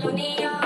melodía.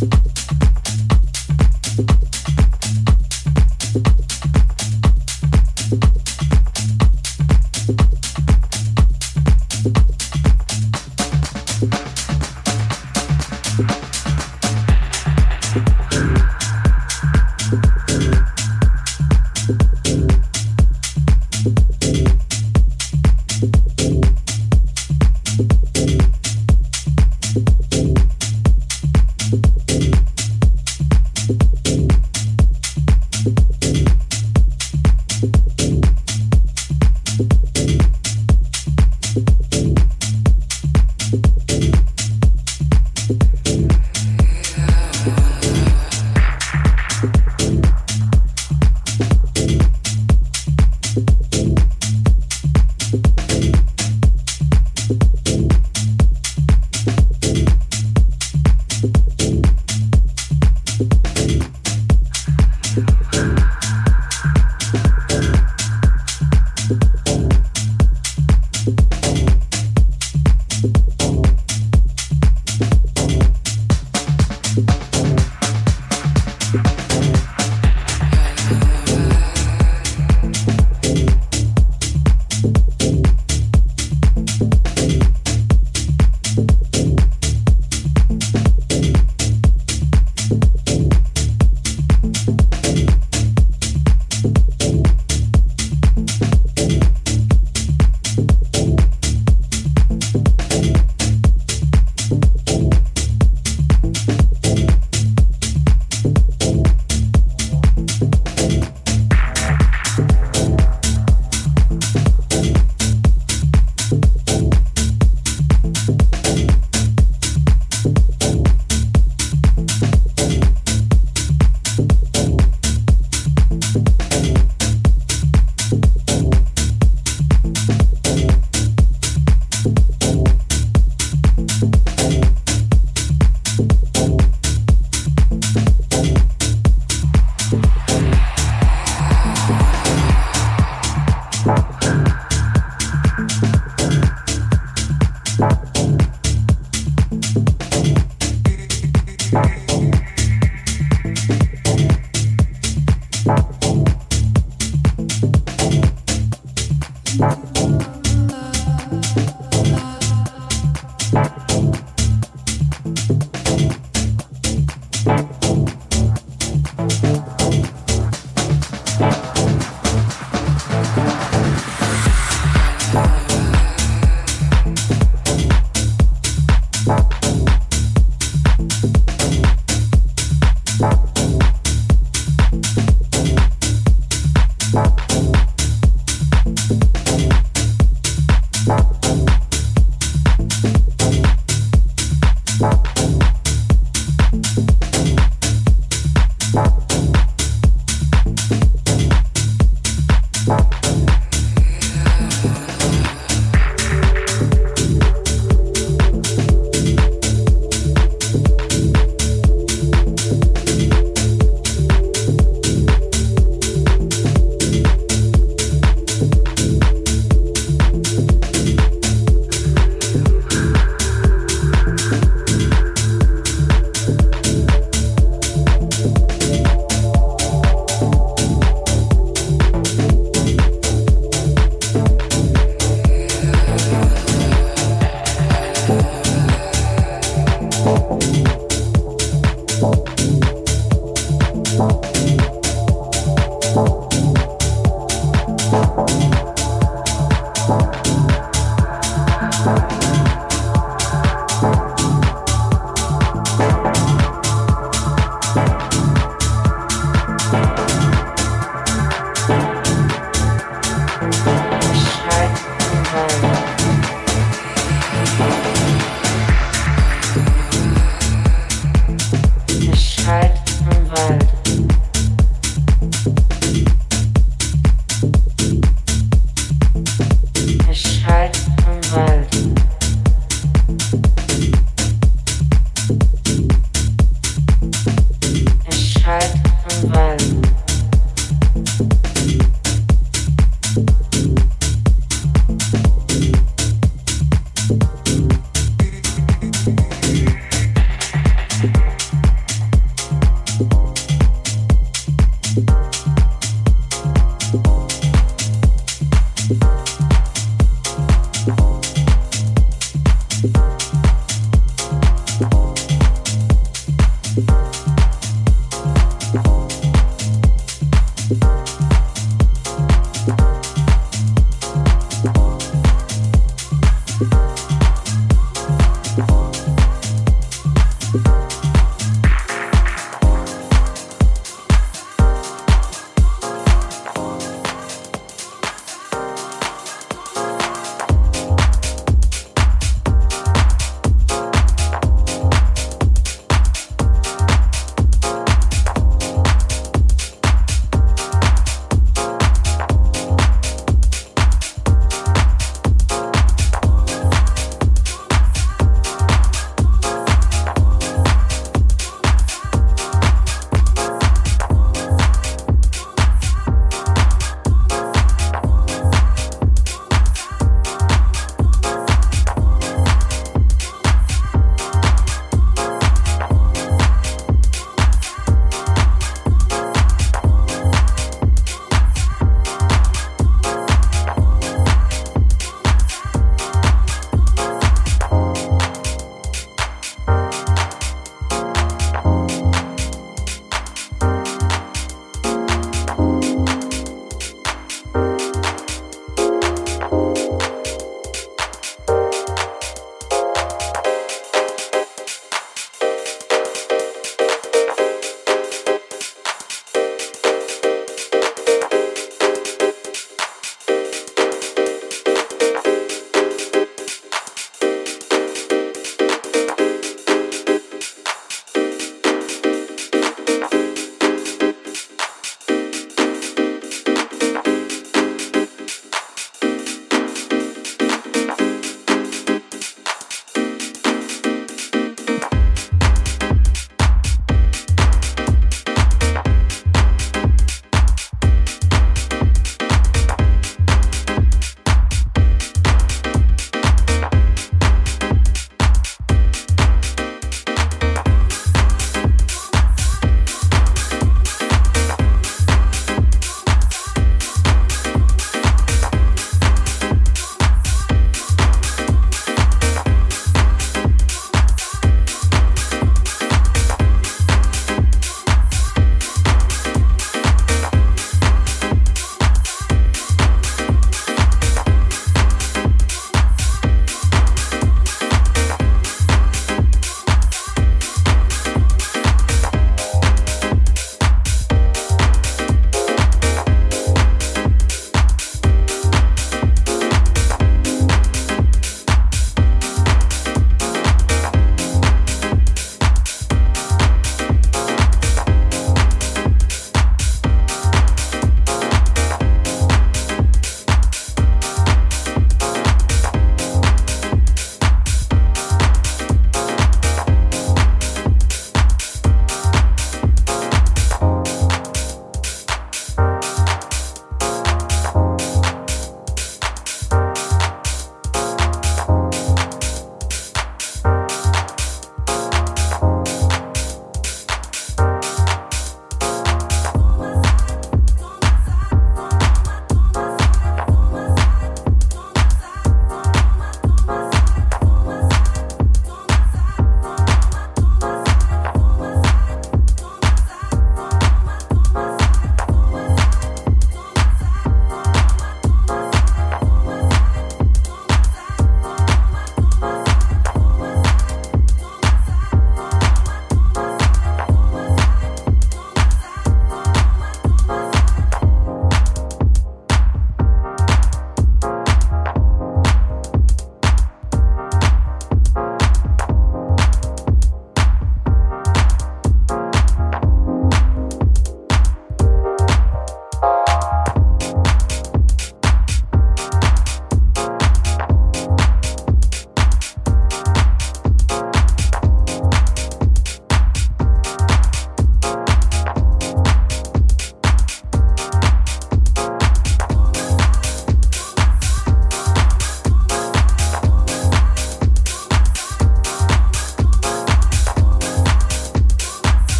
you